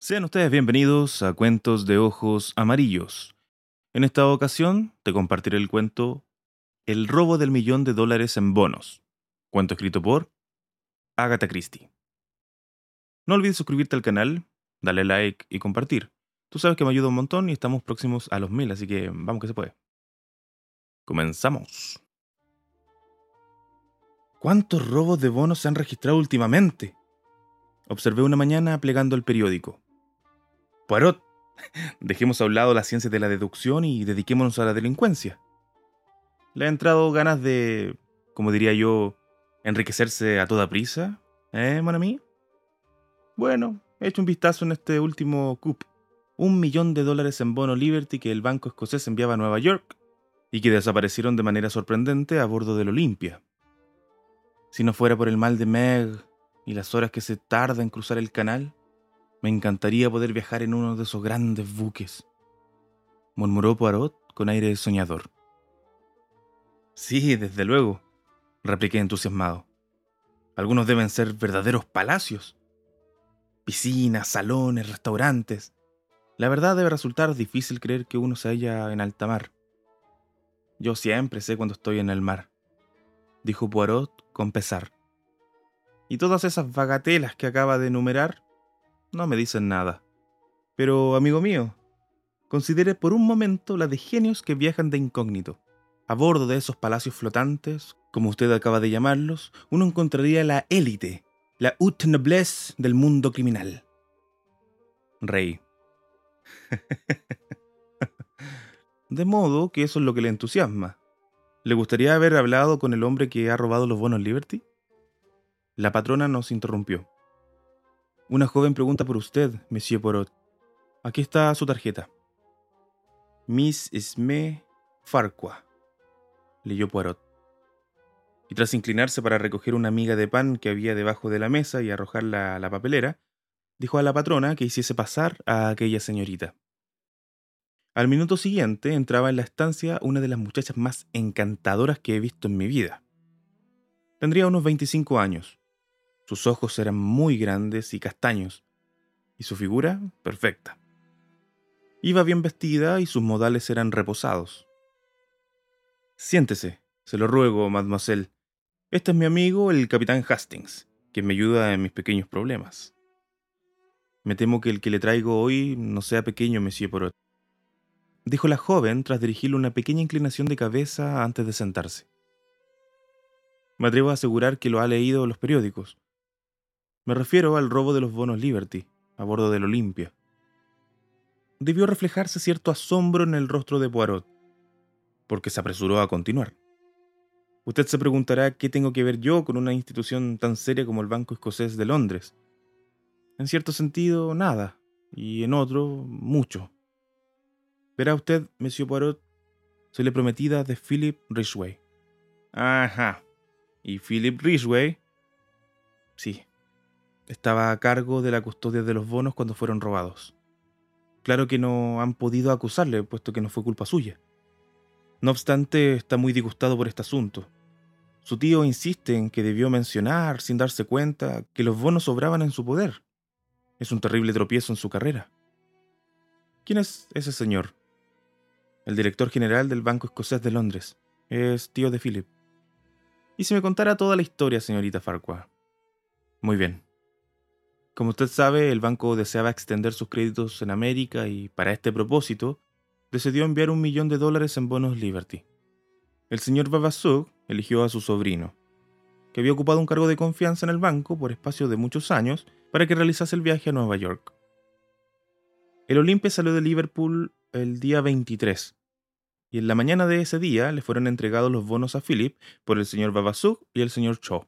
Sean ustedes bienvenidos a Cuentos de Ojos Amarillos. En esta ocasión te compartiré el cuento El robo del millón de dólares en bonos. Cuento escrito por Agatha Christie. No olvides suscribirte al canal, darle like y compartir. Tú sabes que me ayuda un montón y estamos próximos a los mil, así que vamos que se puede. Comenzamos. ¿Cuántos robos de bonos se han registrado últimamente? Observé una mañana plegando el periódico. Poirot, dejemos a un lado la ciencia de la deducción y dediquémonos a la delincuencia. Le ha entrado ganas de, como diría yo, enriquecerse a toda prisa, ¿eh, mon ami? Bueno, he hecho un vistazo en este último coup. Un millón de dólares en bono Liberty que el banco escocés enviaba a Nueva York y que desaparecieron de manera sorprendente a bordo del Olimpia. Si no fuera por el mal de Meg y las horas que se tarda en cruzar el canal, me encantaría poder viajar en uno de esos grandes buques, murmuró Poirot con aire soñador. Sí, desde luego, repliqué entusiasmado. Algunos deben ser verdaderos palacios. Piscinas, salones, restaurantes. La verdad debe resultar difícil creer que uno se halla en alta mar. Yo siempre sé cuando estoy en el mar, dijo Poirot con pesar. Y todas esas bagatelas que acaba de enumerar no me dicen nada. Pero, amigo mío, considere por un momento la de genios que viajan de incógnito. A bordo de esos palacios flotantes, como usted acaba de llamarlos, uno encontraría la élite, la haute noblesse del mundo criminal. Rey. de modo que eso es lo que le entusiasma. ¿Le gustaría haber hablado con el hombre que ha robado los bonos Liberty? La patrona nos interrumpió. Una joven pregunta por usted, Monsieur Porot. Aquí está su tarjeta. Miss Esme Farqua, leyó Poirot. Y tras inclinarse para recoger una miga de pan que había debajo de la mesa y arrojarla a la papelera, dijo a la patrona que hiciese pasar a aquella señorita. Al minuto siguiente entraba en la estancia una de las muchachas más encantadoras que he visto en mi vida. Tendría unos 25 años, sus ojos eran muy grandes y castaños, y su figura perfecta. Iba bien vestida y sus modales eran reposados. Siéntese, se lo ruego, mademoiselle. Este es mi amigo, el capitán Hastings, que me ayuda en mis pequeños problemas. Me temo que el que le traigo hoy no sea pequeño, monsieur Porot, dijo la joven tras dirigirle una pequeña inclinación de cabeza antes de sentarse. Me atrevo a asegurar que lo ha leído en los periódicos, me refiero al robo de los bonos Liberty a bordo del Olimpia. Debió reflejarse cierto asombro en el rostro de Poirot, porque se apresuró a continuar. Usted se preguntará qué tengo que ver yo con una institución tan seria como el Banco Escocés de Londres. En cierto sentido, nada, y en otro, mucho. Verá usted, Monsieur Poirot, soy la prometida de Philip Ridgway. Ajá. ¿Y Philip Ridgway? Sí, estaba a cargo de la custodia de los bonos cuando fueron robados. Claro que no han podido acusarle, puesto que no fue culpa suya. No obstante, está muy disgustado por este asunto. Su tío insiste en que debió mencionar, sin darse cuenta, que los bonos sobraban en su poder. Es un terrible tropiezo en su carrera. ¿Quién es ese señor? El director general del Banco Escocés de Londres. Es tío de Philip. Y si me contara toda la historia, señorita Farquhar. Muy bien. Como usted sabe, el banco deseaba extender sus créditos en América y, para este propósito, decidió enviar un millón de dólares en bonos Liberty. El señor Babasuk eligió a su sobrino, que había ocupado un cargo de confianza en el banco por espacio de muchos años, para que realizase el viaje a Nueva York. El Olimpia salió de Liverpool el día 23, y en la mañana de ese día le fueron entregados los bonos a Philip por el señor Babasuk y el señor Shaw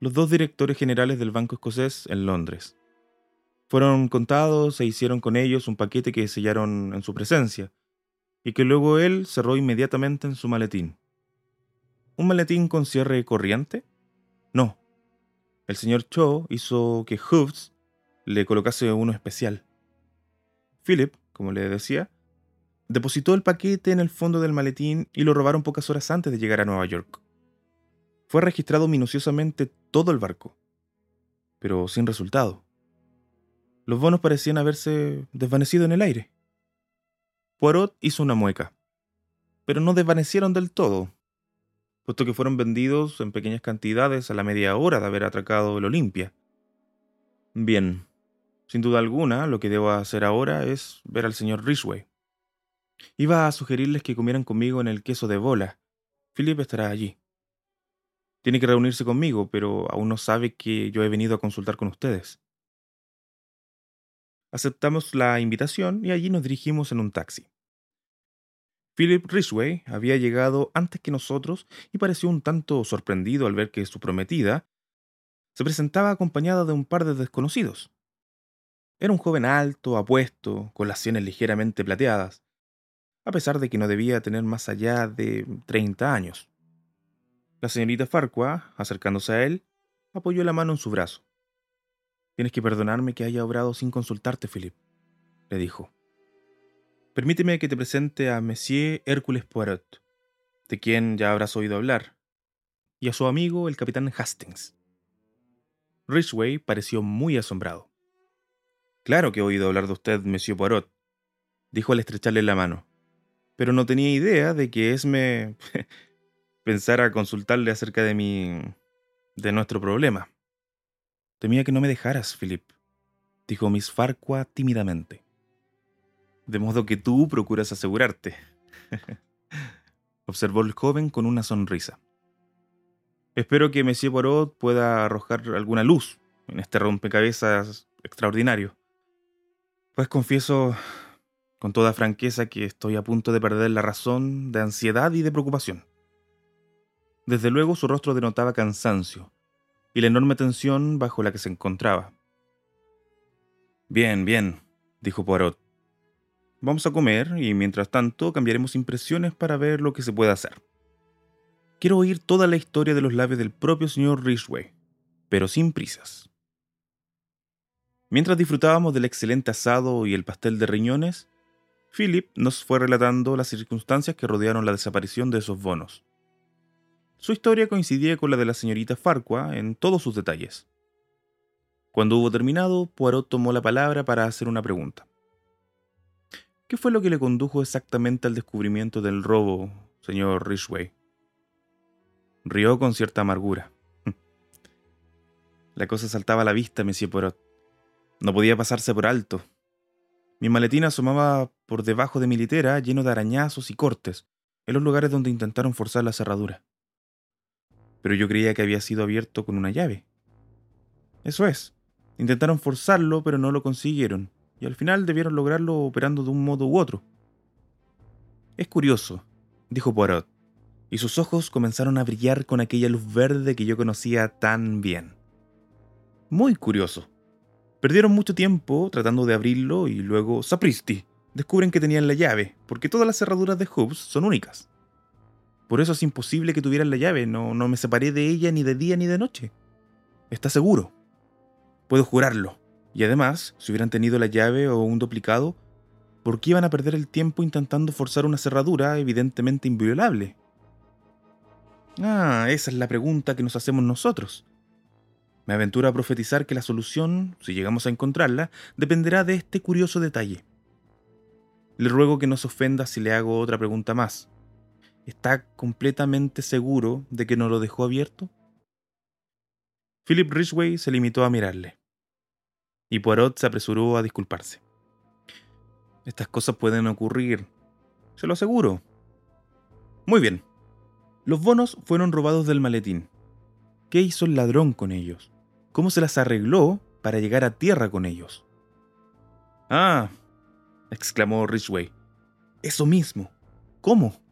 los dos directores generales del Banco Escocés en Londres. Fueron contados e hicieron con ellos un paquete que sellaron en su presencia, y que luego él cerró inmediatamente en su maletín. ¿Un maletín con cierre corriente? No. El señor Cho hizo que Hooves le colocase uno especial. Philip, como le decía, depositó el paquete en el fondo del maletín y lo robaron pocas horas antes de llegar a Nueva York. Fue registrado minuciosamente todo el barco, pero sin resultado. Los bonos parecían haberse desvanecido en el aire. Poirot hizo una mueca, pero no desvanecieron del todo, puesto que fueron vendidos en pequeñas cantidades a la media hora de haber atracado el Olimpia. Bien, sin duda alguna, lo que debo hacer ahora es ver al señor Ridgway. Iba a sugerirles que comieran conmigo en el queso de bola. Philip estará allí. Tiene que reunirse conmigo, pero aún no sabe que yo he venido a consultar con ustedes. Aceptamos la invitación y allí nos dirigimos en un taxi. Philip Ridgway había llegado antes que nosotros y pareció un tanto sorprendido al ver que su prometida se presentaba acompañada de un par de desconocidos. Era un joven alto, apuesto, con las sienes ligeramente plateadas, a pesar de que no debía tener más allá de treinta años. La señorita Farquhar, acercándose a él, apoyó la mano en su brazo. Tienes que perdonarme que haya obrado sin consultarte, Philip, le dijo. Permíteme que te presente a Monsieur Hércules Poirot, de quien ya habrás oído hablar, y a su amigo el capitán Hastings. Ridgway pareció muy asombrado. Claro que he oído hablar de usted, Monsieur Poirot, dijo al estrecharle la mano, pero no tenía idea de que Esme pensara consultarle acerca de mi. de nuestro problema. Temía que no me dejaras, Philip, dijo Miss Farquhar tímidamente. De modo que tú procuras asegurarte. Observó el joven con una sonrisa. Espero que Monsieur Poirot pueda arrojar alguna luz en este rompecabezas extraordinario. Pues confieso con toda franqueza que estoy a punto de perder la razón de ansiedad y de preocupación. Desde luego su rostro denotaba cansancio, y la enorme tensión bajo la que se encontraba. Bien, bien, dijo Poirot. Vamos a comer y mientras tanto cambiaremos impresiones para ver lo que se puede hacer. Quiero oír toda la historia de los labios del propio señor Ridgway, pero sin prisas. Mientras disfrutábamos del excelente asado y el pastel de riñones, Philip nos fue relatando las circunstancias que rodearon la desaparición de esos bonos. Su historia coincidía con la de la señorita Farquhar en todos sus detalles. Cuando hubo terminado, Poirot tomó la palabra para hacer una pregunta. ¿Qué fue lo que le condujo exactamente al descubrimiento del robo, señor Ridgway? Rió con cierta amargura. La cosa saltaba a la vista, Monsieur Poirot. No podía pasarse por alto. Mi maletín asomaba por debajo de mi litera lleno de arañazos y cortes, en los lugares donde intentaron forzar la cerradura pero yo creía que había sido abierto con una llave. Eso es, intentaron forzarlo, pero no lo consiguieron, y al final debieron lograrlo operando de un modo u otro. Es curioso, dijo Poirot, y sus ojos comenzaron a brillar con aquella luz verde que yo conocía tan bien. Muy curioso. Perdieron mucho tiempo tratando de abrirlo y luego, sapristi, descubren que tenían la llave, porque todas las cerraduras de Hobbs son únicas. Por eso es imposible que tuvieran la llave, no, no me separé de ella ni de día ni de noche. Está seguro. Puedo jurarlo. Y además, si hubieran tenido la llave o un duplicado, ¿por qué iban a perder el tiempo intentando forzar una cerradura evidentemente inviolable? Ah, esa es la pregunta que nos hacemos nosotros. Me aventuro a profetizar que la solución, si llegamos a encontrarla, dependerá de este curioso detalle. Le ruego que no se ofenda si le hago otra pregunta más. ¿Está completamente seguro de que no lo dejó abierto? Philip Ridgway se limitó a mirarle. Y Poirot se apresuró a disculparse. Estas cosas pueden ocurrir, se lo aseguro. Muy bien. Los bonos fueron robados del maletín. ¿Qué hizo el ladrón con ellos? ¿Cómo se las arregló para llegar a tierra con ellos? Ah, exclamó Ridgway. Eso mismo. ¿Cómo?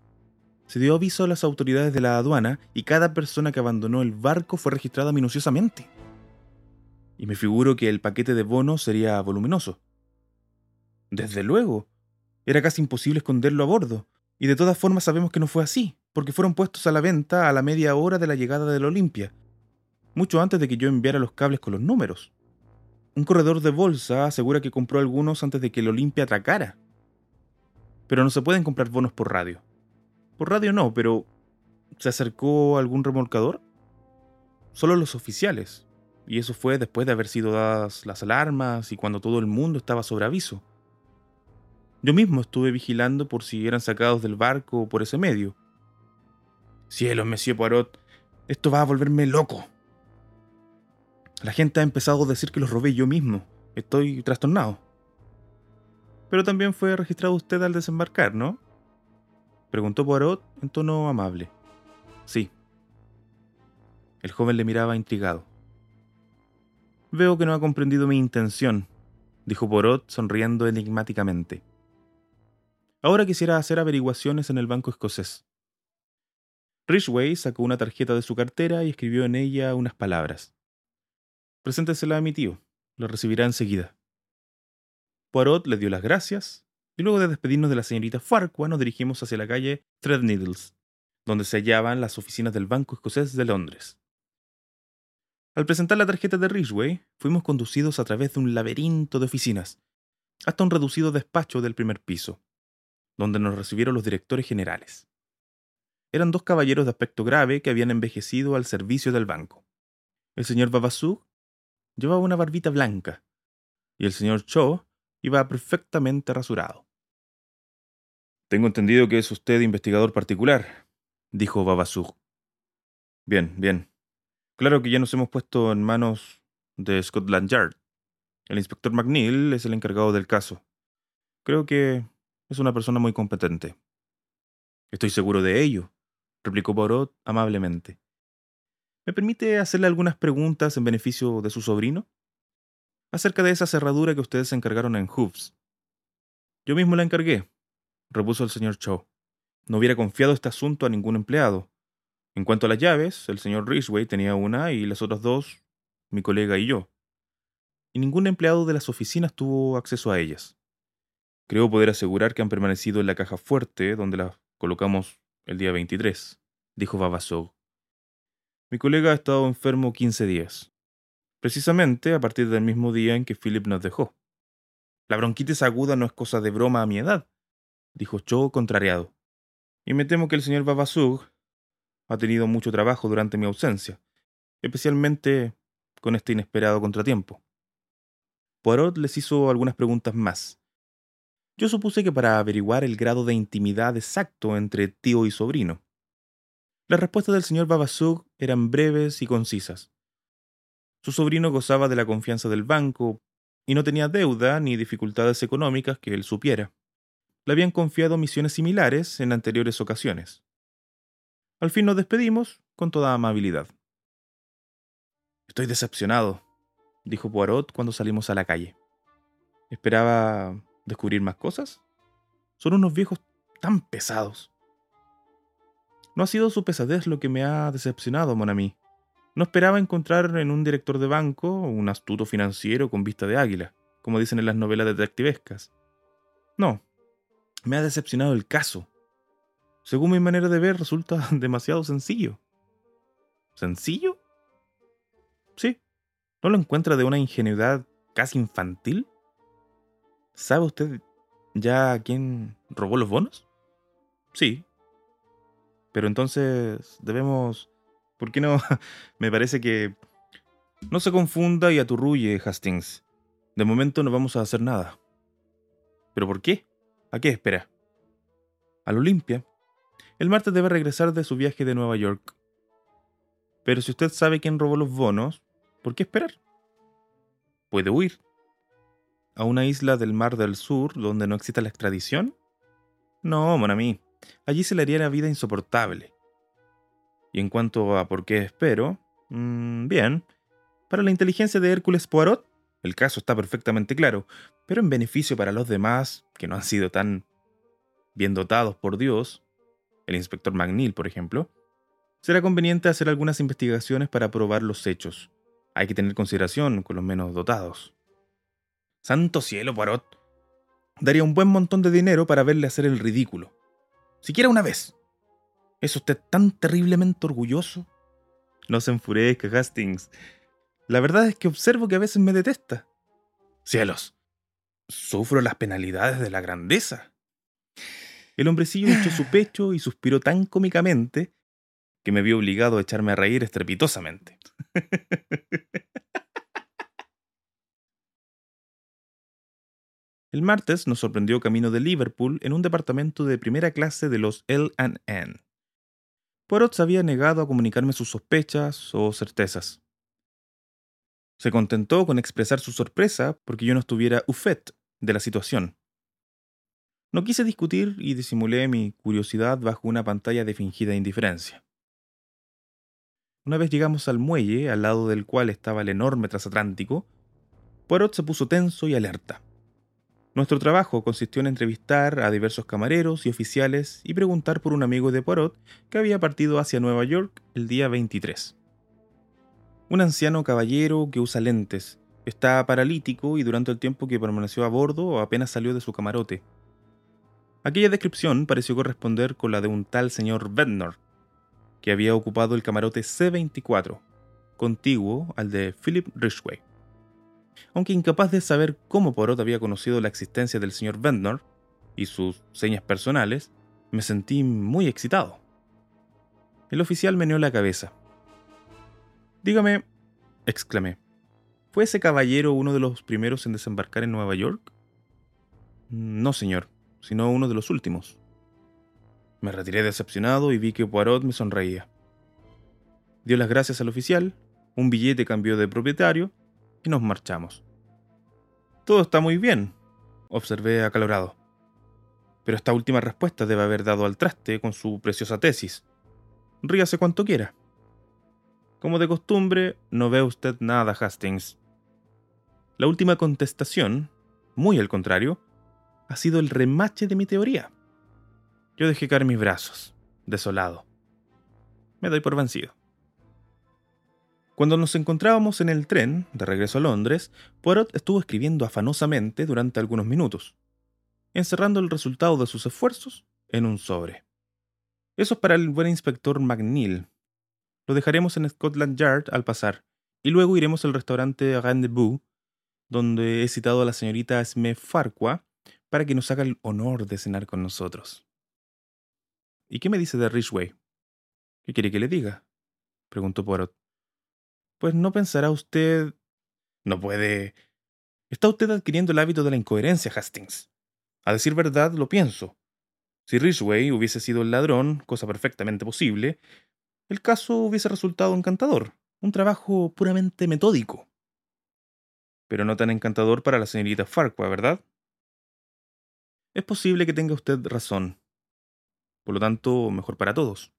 Se dio aviso a las autoridades de la aduana y cada persona que abandonó el barco fue registrada minuciosamente. Y me figuro que el paquete de bonos sería voluminoso. Desde luego. Era casi imposible esconderlo a bordo, y de todas formas sabemos que no fue así, porque fueron puestos a la venta a la media hora de la llegada del Olimpia, mucho antes de que yo enviara los cables con los números. Un corredor de bolsa asegura que compró algunos antes de que el Olimpia atracara. Pero no se pueden comprar bonos por radio. Por radio no, pero ¿se acercó algún remolcador? Solo los oficiales. y eso fue después de haber sido dadas las alarmas y cuando todo el mundo estaba sobre aviso. Yo mismo estuve vigilando por si eran sacados del barco por ese medio. Cielos, Monsieur Poirot, esto va a volverme loco. La gente ha empezado a decir que los robé yo mismo. Estoy trastornado. Pero también fue registrado usted al desembarcar, ¿no? Preguntó Poirot en tono amable. Sí. El joven le miraba intrigado. Veo que no ha comprendido mi intención, dijo Poirot sonriendo enigmáticamente. Ahora quisiera hacer averiguaciones en el banco escocés. Ridgway sacó una tarjeta de su cartera y escribió en ella unas palabras. Preséntesela a mi tío, lo recibirá enseguida. Poirot le dio las gracias, y luego de despedirnos de la señorita Farquhar nos dirigimos hacia la calle Threadneedles, donde se hallaban las oficinas del Banco Escocés de Londres. Al presentar la tarjeta de Ridgway, fuimos conducidos a través de un laberinto de oficinas, hasta un reducido despacho del primer piso, donde nos recibieron los directores generales. Eran dos caballeros de aspecto grave que habían envejecido al servicio del banco. El señor Vavasour llevaba una barbita blanca, y el señor Cho iba perfectamente rasurado. Tengo entendido que es usted investigador particular, dijo Vavasour. Bien, bien. Claro que ya nos hemos puesto en manos de Scotland Yard. El inspector McNeil es el encargado del caso. Creo que es una persona muy competente. Estoy seguro de ello, replicó Borot amablemente. ¿Me permite hacerle algunas preguntas en beneficio de su sobrino? Acerca de esa cerradura que ustedes se encargaron en Hooves. Yo mismo la encargué, repuso el señor Cho. No hubiera confiado este asunto a ningún empleado. En cuanto a las llaves, el señor Ridgway tenía una y las otras dos, mi colega y yo. Y ningún empleado de las oficinas tuvo acceso a ellas. Creo poder asegurar que han permanecido en la caja fuerte donde las colocamos el día 23, dijo Vavassou. Mi colega ha estado enfermo 15 días, precisamente a partir del mismo día en que Philip nos dejó. La bronquitis aguda no es cosa de broma a mi edad, dijo Cho contrariado. Y me temo que el señor Vavassou ha tenido mucho trabajo durante mi ausencia, especialmente con este inesperado contratiempo. Poirot les hizo algunas preguntas más, yo supuse que para averiguar el grado de intimidad exacto entre tío y sobrino. Las respuestas del señor Babasug eran breves y concisas. Su sobrino gozaba de la confianza del banco y no tenía deuda ni dificultades económicas que él supiera. Le habían confiado misiones similares en anteriores ocasiones. Al fin nos despedimos con toda amabilidad. Estoy decepcionado, dijo Poirot cuando salimos a la calle. Esperaba descubrir más cosas. Son unos viejos tan pesados. No ha sido su pesadez lo que me ha decepcionado, Monami. No esperaba encontrar en un director de banco un astuto financiero con vista de águila, como dicen en las novelas detectivescas. No, me ha decepcionado el caso. Según mi manera de ver, resulta demasiado sencillo. ¿Sencillo? Sí. ¿No lo encuentra de una ingenuidad casi infantil? ¿Sabe usted ya quién robó los bonos? Sí. Pero entonces debemos... ¿Por qué no? Me parece que... No se confunda y aturrulle, Hastings. De momento no vamos a hacer nada. ¿Pero por qué? ¿A qué espera? Al Olimpia. El martes debe regresar de su viaje de Nueva York. Pero si usted sabe quién robó los bonos, ¿por qué esperar? Puede huir a una isla del Mar del Sur donde no exista la extradición? No, Monami. Allí se le haría la vida insoportable. Y en cuanto a por qué espero, mmm, bien, para la inteligencia de Hércules Poirot, el caso está perfectamente claro, pero en beneficio para los demás, que no han sido tan bien dotados por Dios, el inspector McNeil, por ejemplo, será conveniente hacer algunas investigaciones para probar los hechos. Hay que tener consideración con los menos dotados. Santo cielo, Poirot. Daría un buen montón de dinero para verle hacer el ridículo. Siquiera una vez. ¿Es usted tan terriblemente orgulloso? No se enfurezca, Hastings. La verdad es que observo que a veces me detesta. Cielos, sufro las penalidades de la grandeza. El hombrecillo echó su pecho y suspiró tan cómicamente que me vio obligado a echarme a reír estrepitosamente. El martes nos sorprendió camino de Liverpool en un departamento de primera clase de los L&N. Poirot se había negado a comunicarme sus sospechas o certezas. Se contentó con expresar su sorpresa porque yo no estuviera au fait de la situación. No quise discutir y disimulé mi curiosidad bajo una pantalla de fingida indiferencia. Una vez llegamos al muelle, al lado del cual estaba el enorme transatlántico, Poirot se puso tenso y alerta. Nuestro trabajo consistió en entrevistar a diversos camareros y oficiales y preguntar por un amigo de Poirot que había partido hacia Nueva York el día 23. Un anciano caballero que usa lentes, está paralítico y durante el tiempo que permaneció a bordo apenas salió de su camarote. Aquella descripción pareció corresponder con la de un tal señor Ventnor, que había ocupado el camarote C-24, contiguo al de Philip Ridgway. Aunque incapaz de saber cómo Porot había conocido la existencia del señor Ventnor y sus señas personales, me sentí muy excitado. El oficial meneó la cabeza. Dígame, exclamé, ¿fue ese caballero uno de los primeros en desembarcar en Nueva York? No, señor, sino uno de los últimos. Me retiré decepcionado y vi que Poirot me sonreía. Dio las gracias al oficial, un billete cambió de propietario y nos marchamos. Todo está muy bien, observé acalorado. Pero esta última respuesta debe haber dado al traste con su preciosa tesis. Ríase cuanto quiera. Como de costumbre, no ve usted nada, Hastings. La última contestación, muy al contrario, ha sido el remache de mi teoría. Yo dejé caer mis brazos, desolado. Me doy por vencido. Cuando nos encontrábamos en el tren, de regreso a Londres, Poirot estuvo escribiendo afanosamente durante algunos minutos, encerrando el resultado de sus esfuerzos en un sobre. Eso es para el buen inspector McNeil. Lo dejaremos en Scotland Yard al pasar, y luego iremos al restaurante Rendezvous, donde he citado a la señorita Sme Farqua para que nos haga el honor de cenar con nosotros. ¿Y qué me dice de Ridgway? ¿Qué quiere que le diga? preguntó Poirot. Pues no pensará usted... No puede... Está usted adquiriendo el hábito de la incoherencia, Hastings. A decir verdad, lo pienso. Si Ridgway hubiese sido el ladrón, cosa perfectamente posible, el caso hubiese resultado encantador, un trabajo puramente metódico. Pero no tan encantador para la señorita Farquhar, ¿verdad? Es posible que tenga usted razón. Por lo tanto, mejor para todos.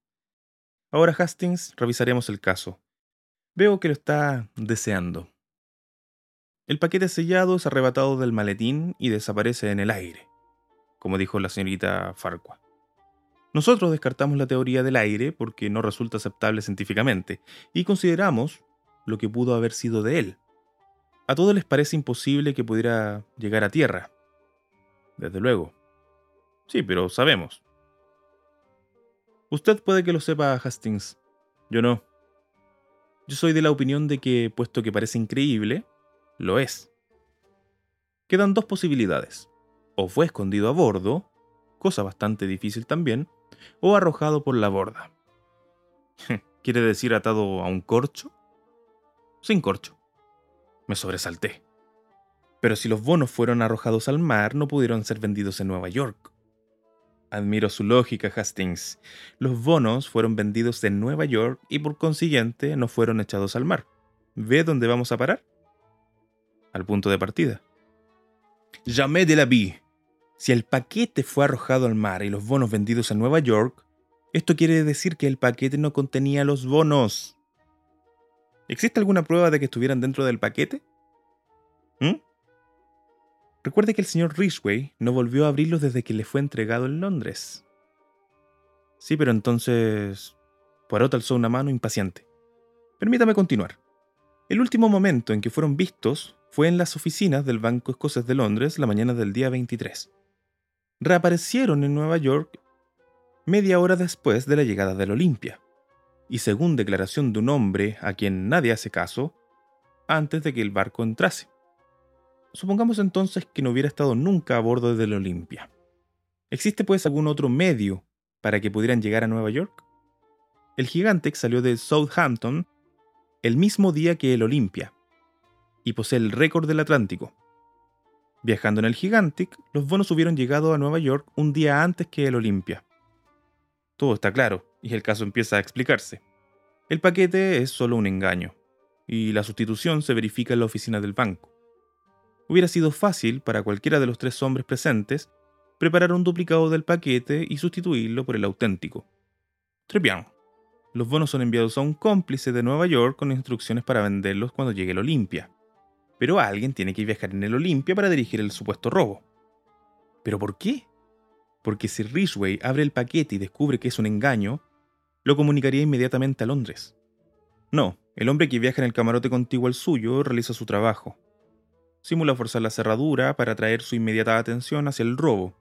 Ahora, Hastings, revisaremos el caso. Veo que lo está deseando. El paquete sellado es arrebatado del maletín y desaparece en el aire, como dijo la señorita Farqua. Nosotros descartamos la teoría del aire porque no resulta aceptable científicamente y consideramos lo que pudo haber sido de él. A todos les parece imposible que pudiera llegar a tierra. Desde luego. Sí, pero sabemos. Usted puede que lo sepa, Hastings. Yo no. Yo soy de la opinión de que, puesto que parece increíble, lo es. Quedan dos posibilidades. O fue escondido a bordo, cosa bastante difícil también, o arrojado por la borda. ¿Quiere decir atado a un corcho? Sin corcho. Me sobresalté. Pero si los bonos fueron arrojados al mar, no pudieron ser vendidos en Nueva York. Admiro su lógica, Hastings. Los bonos fueron vendidos en Nueva York y por consiguiente no fueron echados al mar. ¿Ve dónde vamos a parar? Al punto de partida. Jamais de la vie. Si el paquete fue arrojado al mar y los bonos vendidos en Nueva York, esto quiere decir que el paquete no contenía los bonos. ¿Existe alguna prueba de que estuvieran dentro del paquete? ¿Mm? Recuerde que el señor Ridgway no volvió a abrirlos desde que le fue entregado en Londres. Sí, pero entonces... Poirot alzó una mano impaciente. Permítame continuar. El último momento en que fueron vistos fue en las oficinas del Banco Escocés de Londres la mañana del día 23. Reaparecieron en Nueva York media hora después de la llegada del Olimpia, y según declaración de un hombre a quien nadie hace caso, antes de que el barco entrase. Supongamos entonces que no hubiera estado nunca a bordo del Olimpia. ¿Existe pues algún otro medio para que pudieran llegar a Nueva York? El Gigantic salió de Southampton el mismo día que el Olimpia y posee el récord del Atlántico. Viajando en el Gigantic, los bonos hubieran llegado a Nueva York un día antes que el Olympia. Todo está claro, y el caso empieza a explicarse. El paquete es solo un engaño, y la sustitución se verifica en la oficina del banco. Hubiera sido fácil para cualquiera de los tres hombres presentes preparar un duplicado del paquete y sustituirlo por el auténtico. Très Los bonos son enviados a un cómplice de Nueva York con instrucciones para venderlos cuando llegue el Olimpia. Pero alguien tiene que viajar en el Olimpia para dirigir el supuesto robo. ¿Pero por qué? Porque si Ridgway abre el paquete y descubre que es un engaño, lo comunicaría inmediatamente a Londres. No, el hombre que viaja en el camarote contiguo al suyo realiza su trabajo. Simula forzar la cerradura para atraer su inmediata atención hacia el robo.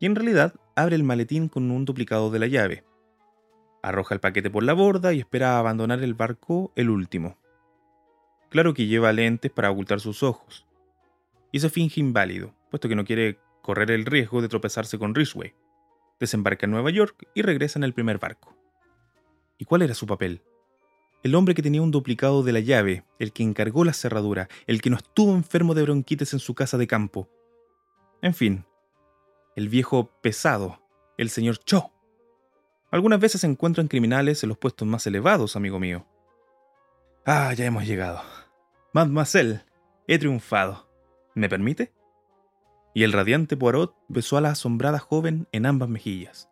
Y en realidad abre el maletín con un duplicado de la llave. Arroja el paquete por la borda y espera abandonar el barco el último. Claro que lleva lentes para ocultar sus ojos. Y se finge inválido, puesto que no quiere correr el riesgo de tropezarse con Ridgway. Desembarca en Nueva York y regresa en el primer barco. ¿Y cuál era su papel? El hombre que tenía un duplicado de la llave, el que encargó la cerradura, el que no estuvo enfermo de bronquitis en su casa de campo. En fin, el viejo pesado, el señor Cho. Algunas veces se encuentran criminales en los puestos más elevados, amigo mío. Ah, ya hemos llegado. Mademoiselle, he triunfado. ¿Me permite? Y el radiante Poirot besó a la asombrada joven en ambas mejillas.